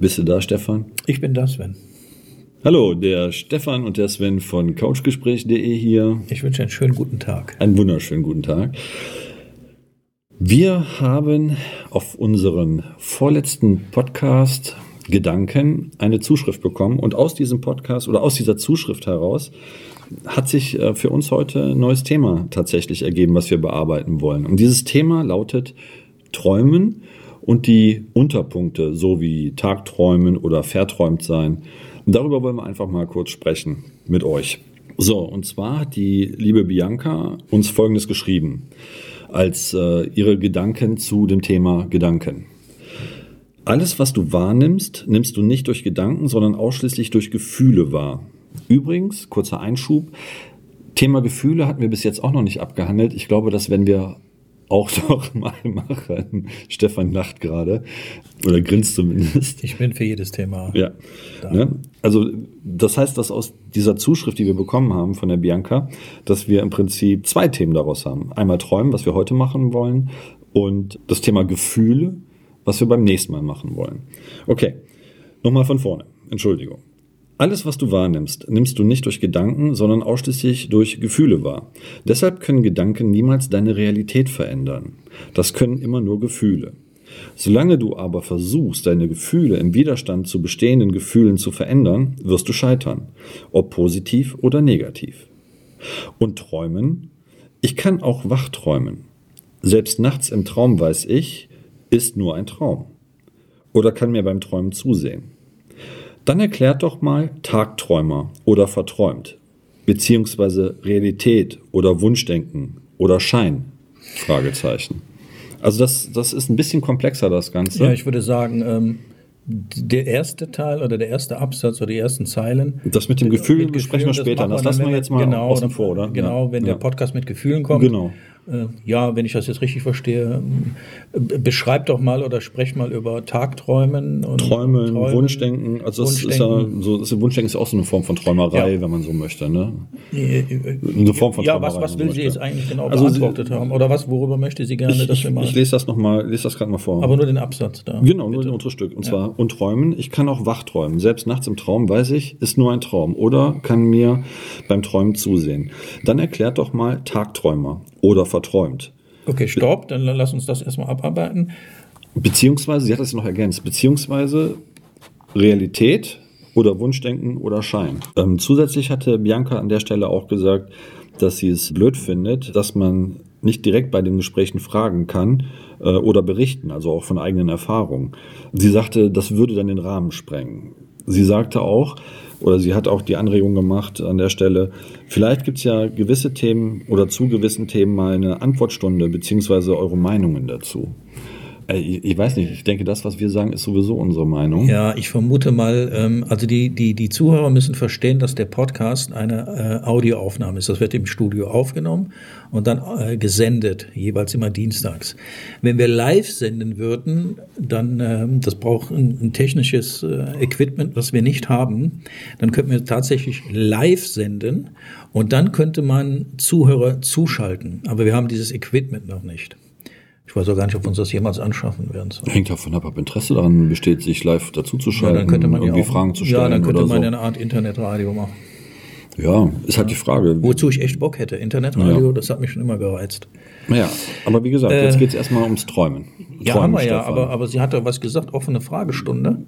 Bist du da, Stefan? Ich bin da, Sven. Hallo, der Stefan und der Sven von couchgespräch.de hier. Ich wünsche einen schönen guten Tag. Einen wunderschönen guten Tag. Wir haben auf unseren vorletzten Podcast Gedanken eine Zuschrift bekommen und aus diesem Podcast oder aus dieser Zuschrift heraus hat sich äh, für uns heute ein neues Thema tatsächlich ergeben, was wir bearbeiten wollen. Und dieses Thema lautet Träumen und die Unterpunkte, so wie Tagträumen oder verträumt sein. Und darüber wollen wir einfach mal kurz sprechen mit euch. So, und zwar hat die liebe Bianca uns Folgendes geschrieben als äh, ihre Gedanken zu dem Thema Gedanken. Alles, was du wahrnimmst, nimmst du nicht durch Gedanken, sondern ausschließlich durch Gefühle wahr. Übrigens, kurzer Einschub, Thema Gefühle hatten wir bis jetzt auch noch nicht abgehandelt. Ich glaube, das werden wir auch noch mal machen. Stefan lacht gerade oder grinst zumindest. Ich bin für jedes Thema. Ja. Ne? Also das heißt, dass aus dieser Zuschrift, die wir bekommen haben von der Bianca, dass wir im Prinzip zwei Themen daraus haben. Einmal Träumen, was wir heute machen wollen, und das Thema Gefühle, was wir beim nächsten Mal machen wollen. Okay, nochmal von vorne. Entschuldigung. Alles, was du wahrnimmst, nimmst du nicht durch Gedanken, sondern ausschließlich durch Gefühle wahr. Deshalb können Gedanken niemals deine Realität verändern. Das können immer nur Gefühle. Solange du aber versuchst, deine Gefühle im Widerstand zu bestehenden Gefühlen zu verändern, wirst du scheitern, ob positiv oder negativ. Und träumen? Ich kann auch wach träumen. Selbst nachts im Traum weiß ich, ist nur ein Traum. Oder kann mir beim Träumen zusehen. Dann erklärt doch mal Tagträumer oder verträumt, beziehungsweise Realität oder Wunschdenken oder Schein? Fragezeichen. Also das, das ist ein bisschen komplexer, das Ganze. Ja, ich würde sagen, ähm, der erste Teil oder der erste Absatz oder die ersten Zeilen. Das mit dem Gefühl mit besprechen wir später. Das, das lassen wir jetzt mal genau, außen vor, oder? Genau, wenn ja. der Podcast mit Gefühlen kommt. Genau. Äh, ja, wenn ich das jetzt richtig verstehe, äh, beschreib doch mal oder sprech mal über Tagträumen und Träumen, Träumen Wunschdenken. Also das ist ja so, das Wunschdenken ist auch so eine Form von Träumerei, ja. wenn man so möchte, ne? Eine Form von ja, Träumerei. Ja, was, was will sie jetzt eigentlich genau also beantwortet sie, haben? Oder was, worüber möchte sie gerne, ich, dass wir mal. Ich lese das nochmal, lese das gerade mal vor. Aber nur den Absatz da. Genau, bitte. nur den unteren Stück. Und ja. zwar, und träumen, ich kann auch wach träumen. Selbst nachts im Traum weiß ich, ist nur ein Traum. Oder kann mir beim Träumen zusehen. Dann erklärt doch mal Tagträumer oder verträumt. Okay, stopp, dann lass uns das erstmal abarbeiten. Beziehungsweise, sie hat das noch ergänzt, beziehungsweise Realität oder Wunschdenken oder Schein. Ähm, zusätzlich hatte Bianca an der Stelle auch gesagt, dass sie es blöd findet, dass man nicht direkt bei den Gesprächen fragen kann äh, oder berichten, also auch von eigenen Erfahrungen. Sie sagte, das würde dann den Rahmen sprengen. Sie sagte auch, oder sie hat auch die Anregung gemacht an der Stelle, vielleicht gibt es ja gewisse Themen oder zu gewissen Themen mal eine Antwortstunde, beziehungsweise eure Meinungen dazu. Äh, ich weiß nicht, ich denke, das, was wir sagen, ist sowieso unsere Meinung. Ja, ich vermute mal, ähm, also die, die, die Zuhörer müssen verstehen, dass der Podcast eine äh, Audioaufnahme ist. Das wird im Studio aufgenommen und dann äh, gesendet, jeweils immer dienstags. Wenn wir live senden würden, dann, ähm, das braucht ein, ein technisches Equipment, was wir nicht haben, dann könnten wir tatsächlich live senden und dann könnte man Zuhörer zuschalten. Aber wir haben dieses Equipment noch nicht. Ich weiß auch gar nicht, ob wir uns das jemals anschaffen werden. So. Hängt davon ab, ob Interesse daran besteht, sich live dazuzuschalten, ja, dann könnte man irgendwie ja auch, Fragen zu stellen. Ja, dann könnte man so. ja eine Art Internetradio machen. Ja, ist halt die Frage. Wozu ich echt Bock hätte. Internetradio, ja. das hat mich schon immer gereizt. Ja, aber wie gesagt, äh, jetzt geht es erstmal ums Träumen. Ja, Träumen, haben wir ja, aber, aber sie hat ja was gesagt, offene Fragestunde.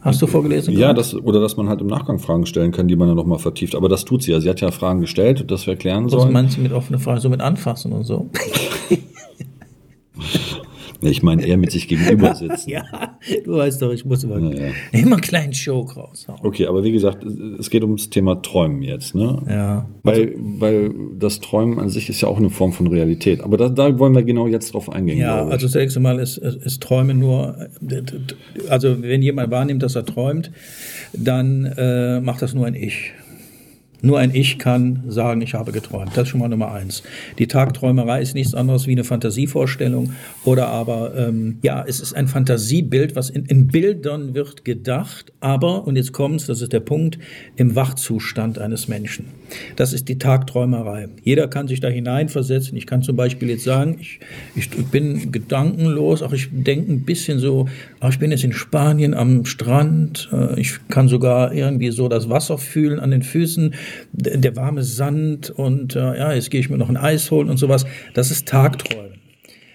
Hast du vorgelesen? Ja, das, oder dass man halt im Nachgang Fragen stellen kann, die man dann nochmal vertieft. Aber das tut sie ja. Sie hat ja Fragen gestellt, das wir erklären sollen. Was meinst du mit offene Fragen? So mit anfassen und so? Ich meine, eher mit sich gegenüber sitzen. ja, du weißt doch, ich muss immer, ja, ja. immer einen kleinen Joke raushauen. Okay, aber wie gesagt, es geht ums Thema Träumen jetzt, ne? Ja. Weil, weil das Träumen an sich ist ja auch eine Form von Realität. Aber da, da wollen wir genau jetzt drauf eingehen. Ja, also zunächst einmal ist, ist Träumen nur, also wenn jemand wahrnimmt, dass er träumt, dann äh, macht das nur ein Ich. Nur ein Ich kann sagen, ich habe geträumt. Das ist schon mal Nummer eins. Die Tagträumerei ist nichts anderes wie eine Fantasievorstellung oder aber, ähm, ja, es ist ein Fantasiebild, was in, in Bildern wird gedacht, aber, und jetzt kommt's, das ist der Punkt, im Wachzustand eines Menschen. Das ist die Tagträumerei. Jeder kann sich da hineinversetzen. Ich kann zum Beispiel jetzt sagen, ich, ich, bin gedankenlos, auch ich denke ein bisschen so, ach, ich bin jetzt in Spanien am Strand, äh, ich kann sogar irgendwie so das Wasser fühlen an den Füßen, der warme Sand und äh, ja, jetzt gehe ich mir noch ein Eis holen und sowas. Das ist Tagträumen.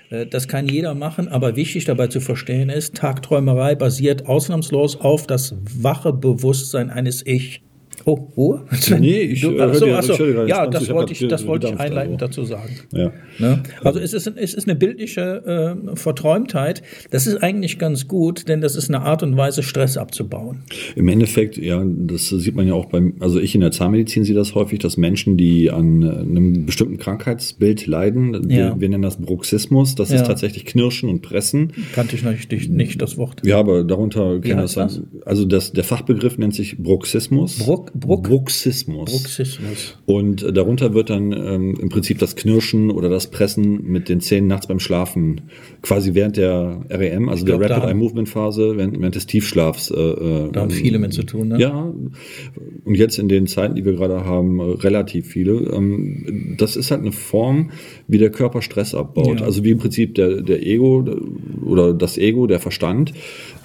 Äh, das kann jeder machen, aber wichtig dabei zu verstehen ist, Tagträumerei basiert ausnahmslos auf das wache Bewusstsein eines Ich. Oh, Ruhe? Nee, ich du, äh, achso, dir- achso. ich Ja, das hab wollte ich, das wollte ich einleitend also. dazu sagen. Ja. Ne? Also es ist, es ist eine bildliche äh, Verträumtheit. Das ist eigentlich ganz gut, denn das ist eine Art und Weise, Stress abzubauen. Im Endeffekt, ja, das sieht man ja auch beim, also ich in der Zahnmedizin sehe das häufig, dass Menschen, die an äh, einem bestimmten Krankheitsbild leiden, wir, Ja. wir nennen das Bruxismus, das Ja. ist tatsächlich Knirschen und Pressen. Kannte ich natürlich nicht das Wort. Ja, aber darunter kennen heißt das, also das, der Fachbegriff nennt sich Bruxismus. Bruck- Bruck- Bruxismus. Bruxismus. Und äh, darunter wird dann ähm, im Prinzip das Knirschen oder das Pressen mit den Zähnen nachts beim Schlafen, quasi während der REM, also glaub, der Rapid Eye Movement Phase, während, während des Tiefschlafs. Äh, äh, Da haben viele mit zu tun, ne? Ja, und jetzt in den Zeiten, die wir gerade haben, äh, relativ viele. Ähm, das ist halt eine Form, wie der Körper Stress abbaut. Ja. Also wie im Prinzip der, der Ego oder das Ego, der Verstand,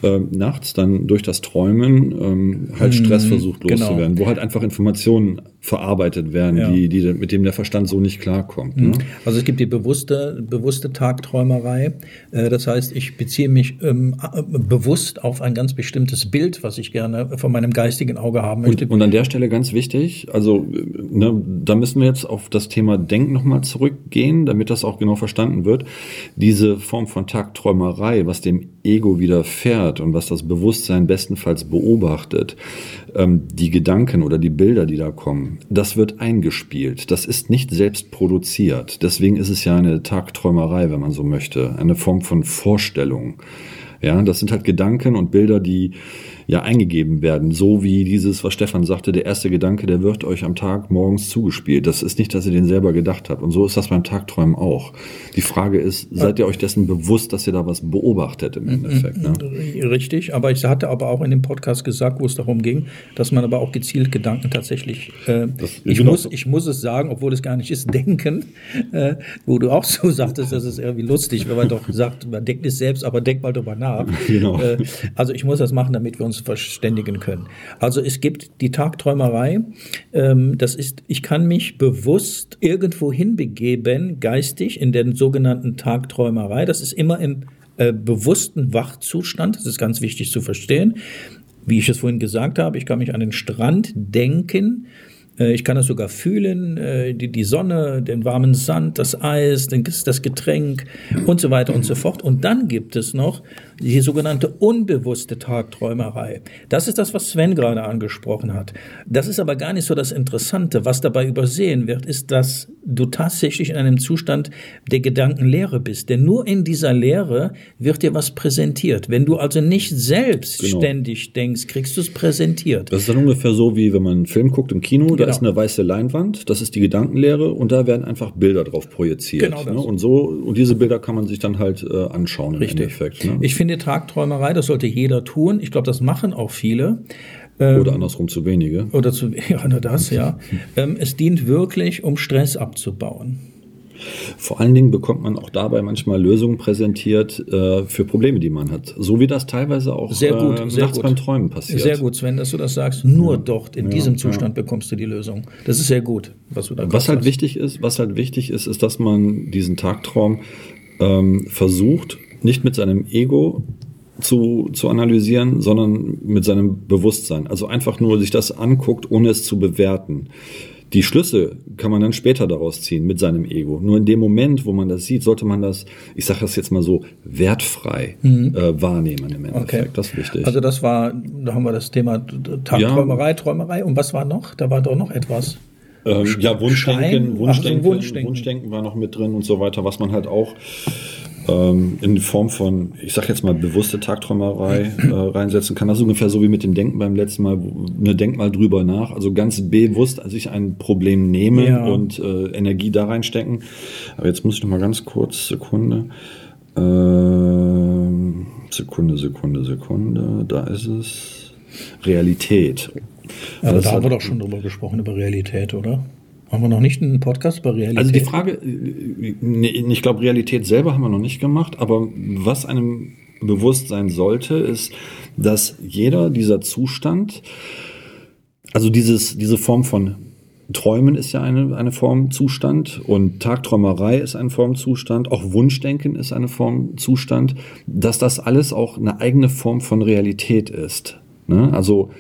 ähm, nachts dann durch das Träumen ähm, halt Stress versucht genau. Wo halt einfach Informationen verarbeitet werden, Ja. die, die, mit dem der Verstand so nicht klarkommt. Ne? Also es gibt die bewusste, bewusste Tagträumerei. Äh, Das heißt, ich beziehe mich ähm, a- bewusst auf ein ganz bestimmtes Bild, was ich gerne von meinem geistigen Auge haben möchte. Und, und an der Stelle ganz wichtig, also äh, ne, da müssen wir jetzt auf das Thema Denken nochmal zurückgehen, damit das auch genau verstanden wird. Diese Form von Tagträumerei, was dem Ego widerfährt und was das Bewusstsein bestenfalls beobachtet, ähm, die Gedanken oder die Bilder, die da kommen, das wird eingespielt. Das ist nicht selbst produziert. Deswegen ist es ja eine Tagträumerei, wenn man so möchte, eine Form von Vorstellung. Ja, das sind halt Gedanken und Bilder, die ja eingegeben werden. So wie dieses, was Stefan sagte, der erste Gedanke, der wird euch am Tag morgens zugespielt. Das ist nicht, dass ihr den selber gedacht habt. Und so ist das beim Tagträumen auch. Die Frage ist, seid ihr euch dessen bewusst, dass ihr da was beobachtet im Endeffekt? Ne? Richtig, aber ich hatte aber auch in dem Podcast gesagt, wo es darum ging, dass man aber auch gezielt Gedanken tatsächlich, äh, ich, genau. muss, ich muss es sagen, obwohl es gar nicht ist, denken, äh, wo du auch so sagtest, das ist irgendwie lustig, wenn man doch sagt, man denkt nicht selbst, aber denk mal drüber nach. Genau. Äh, also ich muss das machen, damit wir uns verständigen können. Also es gibt die Tagträumerei, ähm, das ist, ich kann mich bewusst irgendwo hinbegeben, geistig, in den sogenannten Tagträumerei, das ist immer im äh, bewussten Wachzustand, das ist ganz wichtig zu verstehen. Wie ich es vorhin gesagt habe, ich kann mich an den Strand denken, ich kann es sogar fühlen, äh, die, die Sonne, den warmen Sand, das Eis, das Getränk und so weiter und so fort. Und dann gibt es noch die sogenannte unbewusste Tagträumerei. Das ist das, was Sven gerade angesprochen hat. Das ist aber gar nicht so das Interessante. Was dabei übersehen wird, ist, dass du tatsächlich in einem Zustand der Gedankenlehre bist. Denn nur in dieser Lehre wird dir was präsentiert. Wenn du also nicht selbst Genau. ständig denkst, kriegst du es präsentiert. Das ist dann ungefähr so, wie wenn man einen Film guckt im Kino, da Genau. ist eine weiße Leinwand, das ist die Gedankenlehre und da werden einfach Bilder drauf projiziert. Genau ne? Und so, und diese Bilder kann man sich dann halt äh, anschauen im Richtig. Endeffekt. Ne? Ich finde Tagträumerei, das sollte jeder tun. Ich glaube, das machen auch viele. Ähm, Oder andersrum zu wenige. Oder zu, ja, nur das, ja. Ähm, es dient wirklich, um Stress abzubauen. Vor allen Dingen bekommt man auch dabei manchmal Lösungen präsentiert äh, für Probleme, die man hat. So wie das teilweise auch Sehr gut, äh, sehr nachts gut. beim Träumen passiert. Sehr gut, Sven, dass du das sagst. Nur dort, in diesem Zustand bekommst du die Lösung. Das ist sehr gut, was du da Was halt hast. wichtig ist, was halt wichtig ist, ist, dass man diesen Tagtraum ähm, versucht, nicht mit seinem Ego zu, zu analysieren, sondern mit seinem Bewusstsein. Also einfach nur sich das anguckt, ohne es zu bewerten. Die Schlüsse kann man dann später daraus ziehen mit seinem Ego. Nur in dem Moment, wo man das sieht, sollte man das, ich sage das jetzt mal so, wertfrei äh, wahrnehmen im Endeffekt. Mhm. Okay. Das ist wichtig. Also das war, da haben wir das Thema Tagträumerei, Träumerei. Und was war noch? Da war doch noch etwas. Ähm, ja, Wunschdenken, Wunschdenken, Ach so, Wunschdenken. Wunschdenken war noch mit drin und so weiter, was man halt auch ähm, in Form von, ich sag jetzt mal, bewusste Tagträumerei äh, reinsetzen kann. Das ist ungefähr so wie mit dem Denken beim letzten Mal. Ne, denk mal drüber nach. Also ganz bewusst sich ein Problem nehmen Ja. und äh, Energie da reinstecken. Aber jetzt muss ich noch mal ganz kurz, Sekunde. Ähm, Sekunde, Sekunde, Sekunde. Da ist es. Realität. Aber Das da haben wir doch schon drüber gesprochen, über Realität, oder? Haben wir noch nicht einen Podcast über Realität? Also die Frage, äh, nee, ich glaube, Realität selber haben wir noch nicht gemacht, aber was einem bewusst sein sollte, ist, dass jeder dieser Zustand, also dieses, diese Form von Träumen ist ja eine, eine Form Zustand und Tagträumerei ist eine Form Zustand, auch Wunschdenken ist eine Form Zustand, dass das alles auch eine eigene Form von Realität ist. Ne? Also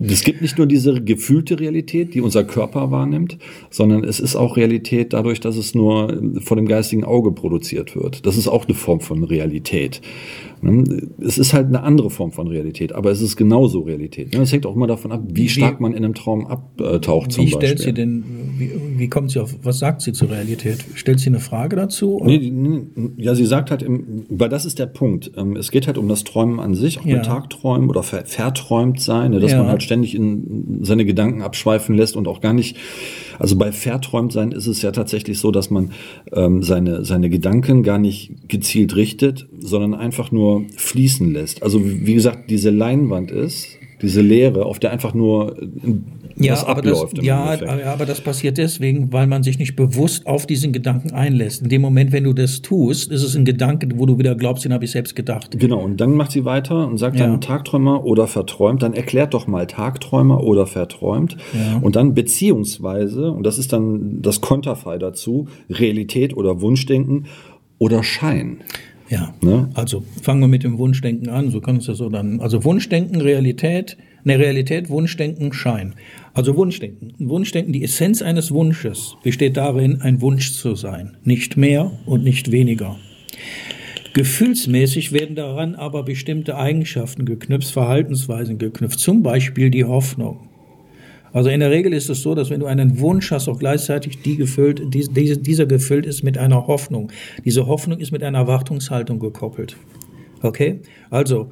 es gibt nicht nur diese gefühlte Realität, die unser Körper wahrnimmt, sondern es ist auch Realität dadurch, dass es nur vor dem geistigen Auge produziert wird. Das ist auch eine Form von Realität. Ne? Es ist halt eine andere Form von Realität, aber es ist genauso Realität. Ne? Es hängt auch immer davon ab, wie Wie- stark man in einem Traum abtaucht zum Wie Beispiel. stellt sie denn, wie, wie kommt sie auf, was sagt sie zur Realität? Stellt sie eine Frage dazu? Nee, nee, ja, sie sagt halt, im, weil das ist der Punkt. Ähm, Es geht halt um das Träumen an sich, auch Ja. mit Tagträumen oder ver verträumt sein, ne, dass Ja. man halt ständig in seine Gedanken abschweifen lässt und auch gar nicht. Also bei verträumt sein ist es ja tatsächlich so, dass man ähm, seine seine Gedanken gar nicht gezielt richtet, sondern einfach nur fließen lässt. Also wie gesagt, diese Leinwand ist diese Leere, auf der einfach nur äh, aber das, abläuft. im ja, Endeffekt. aber das passiert deswegen, weil man sich nicht bewusst auf diesen Gedanken einlässt. In dem Moment, wenn du das tust, ist es ein Gedanke, wo du wieder glaubst, den habe ich selbst gedacht. Genau, und dann macht sie weiter und sagt Ja. dann Tagträumer oder verträumt. Dann erklärt doch mal Tagträumer oder verträumt. Ja. Und dann beziehungsweise, und das ist dann das Konterfei dazu, Realität oder Wunschdenken oder Schein. Ja. Ne? Also fangen wir mit dem Wunschdenken an. So kann es ja so dann. Also Wunschdenken, Realität, ne Realität, Wunschdenken, Schein. Also Wunschdenken. Wunschdenken, die Essenz eines Wunsches besteht darin, ein Wunsch zu sein. Nicht mehr und nicht weniger. Gefühlsmäßig werden daran aber bestimmte Eigenschaften geknüpft, Verhaltensweisen geknüpft, zum Beispiel die Hoffnung. Also in der Regel ist es so, dass wenn du einen Wunsch hast, auch gleichzeitig die gefüllt, die, diese, dieser gefüllt ist mit einer Hoffnung. Diese Hoffnung ist mit einer Erwartungshaltung gekoppelt. Okay? Also,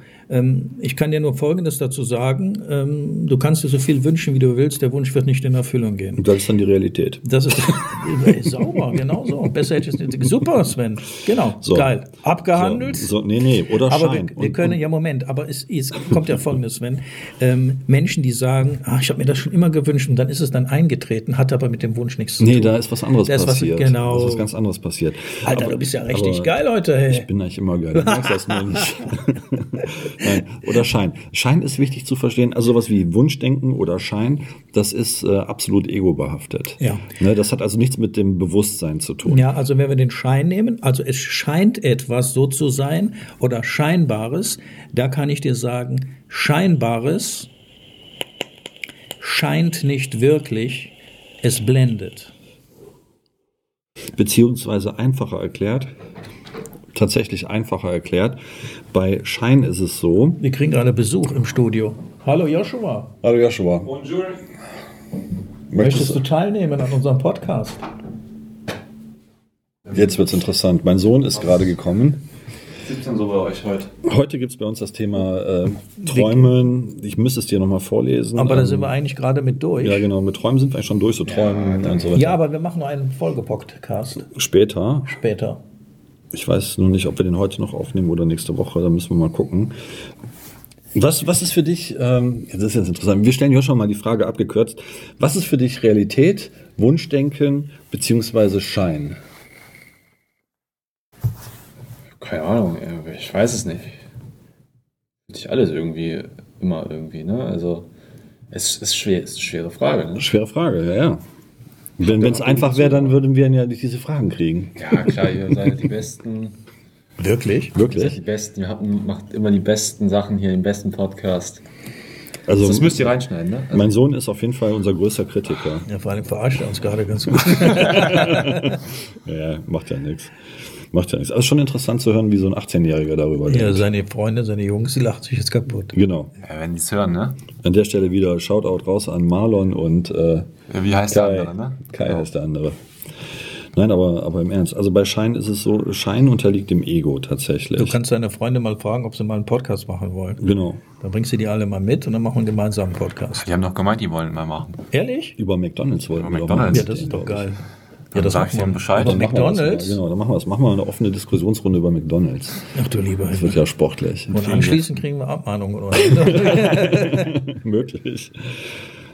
ich kann dir nur Folgendes dazu sagen. Ähm, du kannst dir so viel wünschen, wie du willst. Der Wunsch wird nicht in Erfüllung gehen. Und das ist dann die Realität. Das ist sauber, genau so. Besser hätte ich es Super, Sven. Genau, So. geil. Abgehandelt. So, so, nee, nee, oder Aber Schein. wir, wir können, und- ja Moment, aber es, es kommt ja folgendes, Sven. Ähm, Menschen, die sagen, ah, ich habe mir das schon immer gewünscht und dann ist es dann eingetreten, hat aber mit dem Wunsch nichts zu Nee, tun. da ist was anderes Da ist was- passiert. genau. Da ist was ganz anderes passiert. Alter, Aber- du bist ja richtig geil heute, hey. Ich bin eigentlich immer geil. Du merkst das nur nicht. Nein. Oder Schein. Schein ist wichtig zu verstehen. Also sowas wie Wunschdenken oder Schein, das ist äh, absolut ego-behaftet. Ja. Ne, das hat also nichts mit dem Bewusstsein zu tun. Ja, also wenn wir den Schein nehmen, also es scheint etwas so zu sein oder Scheinbares, da kann ich dir sagen, Scheinbares scheint nicht wirklich, es blendet. Beziehungsweise einfacher erklärt, tatsächlich einfacher erklärt. Bei Schein ist es so. Wir kriegen gerade Besuch im Studio. Hallo Joshua, Hallo Joshua. möchtest du teilnehmen an unserem Podcast? Jetzt wird's interessant. Mein Sohn ist gerade gekommen. Was gibt's denn so bei euch heute? Heute gibt's bei uns das Thema äh, Träumen. Ich müsste es dir nochmal vorlesen. Aber da Ähm, sind wir eigentlich gerade mit durch. Ja, genau. Mit Träumen sind wir eigentlich schon durch, so Träumen und so weiter. Ja, aber wir machen noch einen Folgepodcast Später. später. Ich weiß nur nicht, ob wir den heute noch aufnehmen oder nächste Woche. Da müssen wir mal gucken. Was, was ist für dich, ähm, das ist jetzt interessant, wir stellen ja schon mal die Frage abgekürzt, was ist für dich Realität, Wunschdenken beziehungsweise Schein? Keine Ahnung, ich weiß es nicht. Sich alles irgendwie, immer irgendwie, ne? Also, es ist schwer, ist eine schwere Frage, ne? Schwere Frage, ja, ja. Wenn es einfach wäre, dann würden wir ja nicht diese Fragen kriegen. Ja, klar, ihr seid die Besten. Wirklich? Ihr seid Wirklich? die Besten. Ihr habt, macht immer die besten Sachen hier, den besten Podcast. Also, Das müsst ihr reinschneiden, ne? Also, mein Sohn ist auf jeden Fall unser größter Kritiker. Ja, vor allem verarscht er uns gerade ganz gut. Ja, macht ja nichts. Macht ja nichts. Also schon interessant zu hören, wie so ein 18-Jähriger darüber ja, denkt. seine Freunde, seine Jungs, die lachen sich jetzt kaputt. Genau. ja, wenn die es hören, ne? An der Stelle wieder Shoutout raus an Marlon und äh, Ja, wie heißt Kai. der andere, ne? Kai heißt der andere. Nein, aber, aber im Ernst. Also bei Schein ist es so, Schein unterliegt dem Ego tatsächlich. Du kannst deine Freunde mal fragen, ob sie mal einen Podcast machen wollen. genau. Dann bringst du die alle mal mit und dann machen wir einen gemeinsamen Podcast. Die haben doch gemeint, die wollen mal machen. Ehrlich? Über McDonalds wollten Über wir McDonald's. Ja, das ist doch geil. Dann das machen du ihm. Bescheid. Das McDonald's? Genau, dann machen wir das. Machen wir eine offene Diskussionsrunde über McDonalds. Ach du lieber Das wird ja sportlich. Und anschließend kriegen wir Abmahnungen oder Möglich.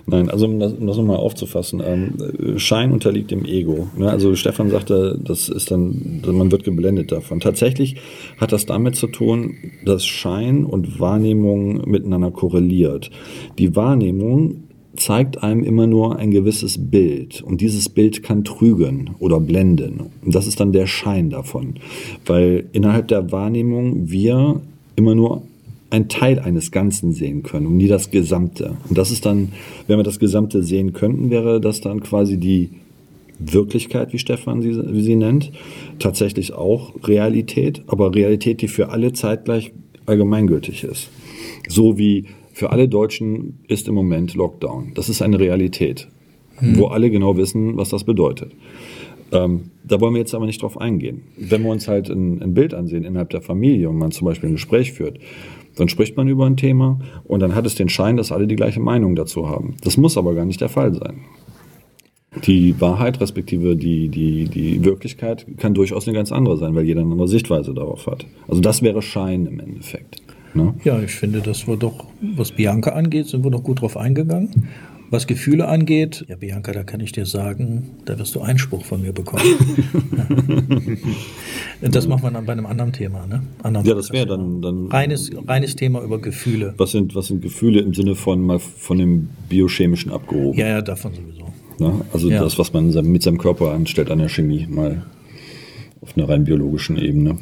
Nein, also um das, um das nochmal aufzufassen, ähm, Schein unterliegt dem Ego. Ne? Also Stefan sagte, das ist dann, man wird geblendet davon. Tatsächlich hat das damit zu tun, dass Schein und Wahrnehmung miteinander korreliert. Die Wahrnehmung zeigt einem immer nur ein gewisses Bild und dieses Bild kann trügen oder blenden. Und das ist dann der Schein davon, weil innerhalb der Wahrnehmung wir immer nur ein Teil eines Ganzen sehen können und nie das Gesamte. Und das ist dann, wenn wir das Gesamte sehen könnten, wäre das dann quasi die Wirklichkeit, wie Stefan sie, wie sie nennt, tatsächlich auch Realität, aber Realität, die für alle zeitgleich allgemeingültig ist. So wie für alle Deutschen ist im Moment Lockdown. Das ist eine Realität, wo alle genau wissen, was das bedeutet. Ähm, da wollen wir jetzt aber nicht drauf eingehen. Wenn wir uns halt ein, ein Bild ansehen innerhalb der Familie und man zum Beispiel ein Gespräch führt, dann spricht man über ein Thema und dann hat es den Schein, dass alle die gleiche Meinung dazu haben. Das muss aber gar nicht der Fall sein. Die Wahrheit respektive die, die, die Wirklichkeit kann durchaus eine ganz andere sein, weil jeder eine andere Sichtweise darauf hat. Also das wäre Schein im Endeffekt. Ne? Ja, ich finde, dass wir doch, was Bianca angeht, sind wir doch gut drauf eingegangen. Was Gefühle angeht, ja, Bianca, da kann ich dir sagen, da wirst du Einspruch von mir bekommen. das machen wir dann bei einem anderen Thema, ne? Anderen Ja, das wäre dann, dann Reines, reines Thema über Gefühle. was sind, was sind Gefühle im Sinne von mal von dem Biochemischen abgehoben. Ja, ja, davon sowieso. Ne? Also Ja. das, was man mit seinem Körper anstellt an der Chemie, mal auf einer rein biologischen Ebene.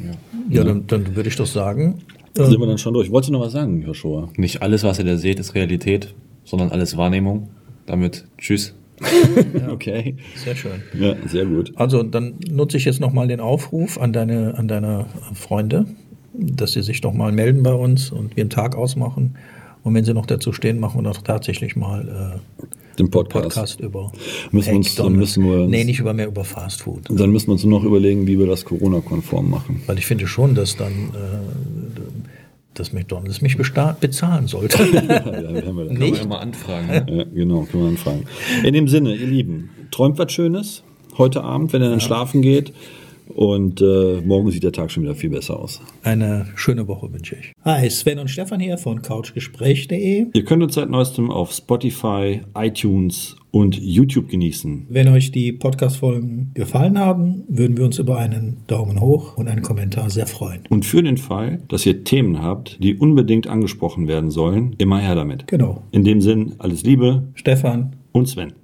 Ja, dann, dann würde ich doch sagen, Sind wir dann schon durch. Wolltest du noch was sagen, Joshua? Nicht alles, was ihr da seht, ist Realität, sondern alles Wahrnehmung. Damit tschüss. Okay. sehr schön. Ja, sehr gut. Also dann nutze ich jetzt nochmal den Aufruf an deine, an deine Freunde, dass sie sich doch mal melden bei uns und wir einen Tag ausmachen. Und wenn sie noch dazu stehen, machen wir doch tatsächlich mal Den äh, Podcast. Podcast über Müssen wir uns- dann müssen wir uns- Nee, nicht über mehr über Fast Food. Dann müssen wir uns nur noch überlegen, wie wir das Corona-konform machen. Weil ich finde schon, dass dann äh, dass McDonalds mich bezahlen sollte. Ja, dann haben wir das. Nicht? mal anfragen. Ne? Ja, genau, können wir anfangen. In dem Sinne, ihr Lieben, träumt was Schönes heute Abend, wenn ihr dann schlafen geht. Und äh, morgen sieht der Tag schon wieder viel besser aus. Eine schöne Woche wünsche ich. Hi, Sven und Stefan hier von couchgespräch.de. Ihr könnt uns seit neuestem auf Spotify, iTunes und YouTube genießen. Wenn euch die Podcast-Folgen gefallen haben, würden wir uns über einen Daumen hoch und einen Kommentar sehr freuen. Und für den Fall, dass ihr Themen habt, die unbedingt angesprochen werden sollen, immer her damit. Genau. In dem Sinn, alles Liebe Stefan, und Sven.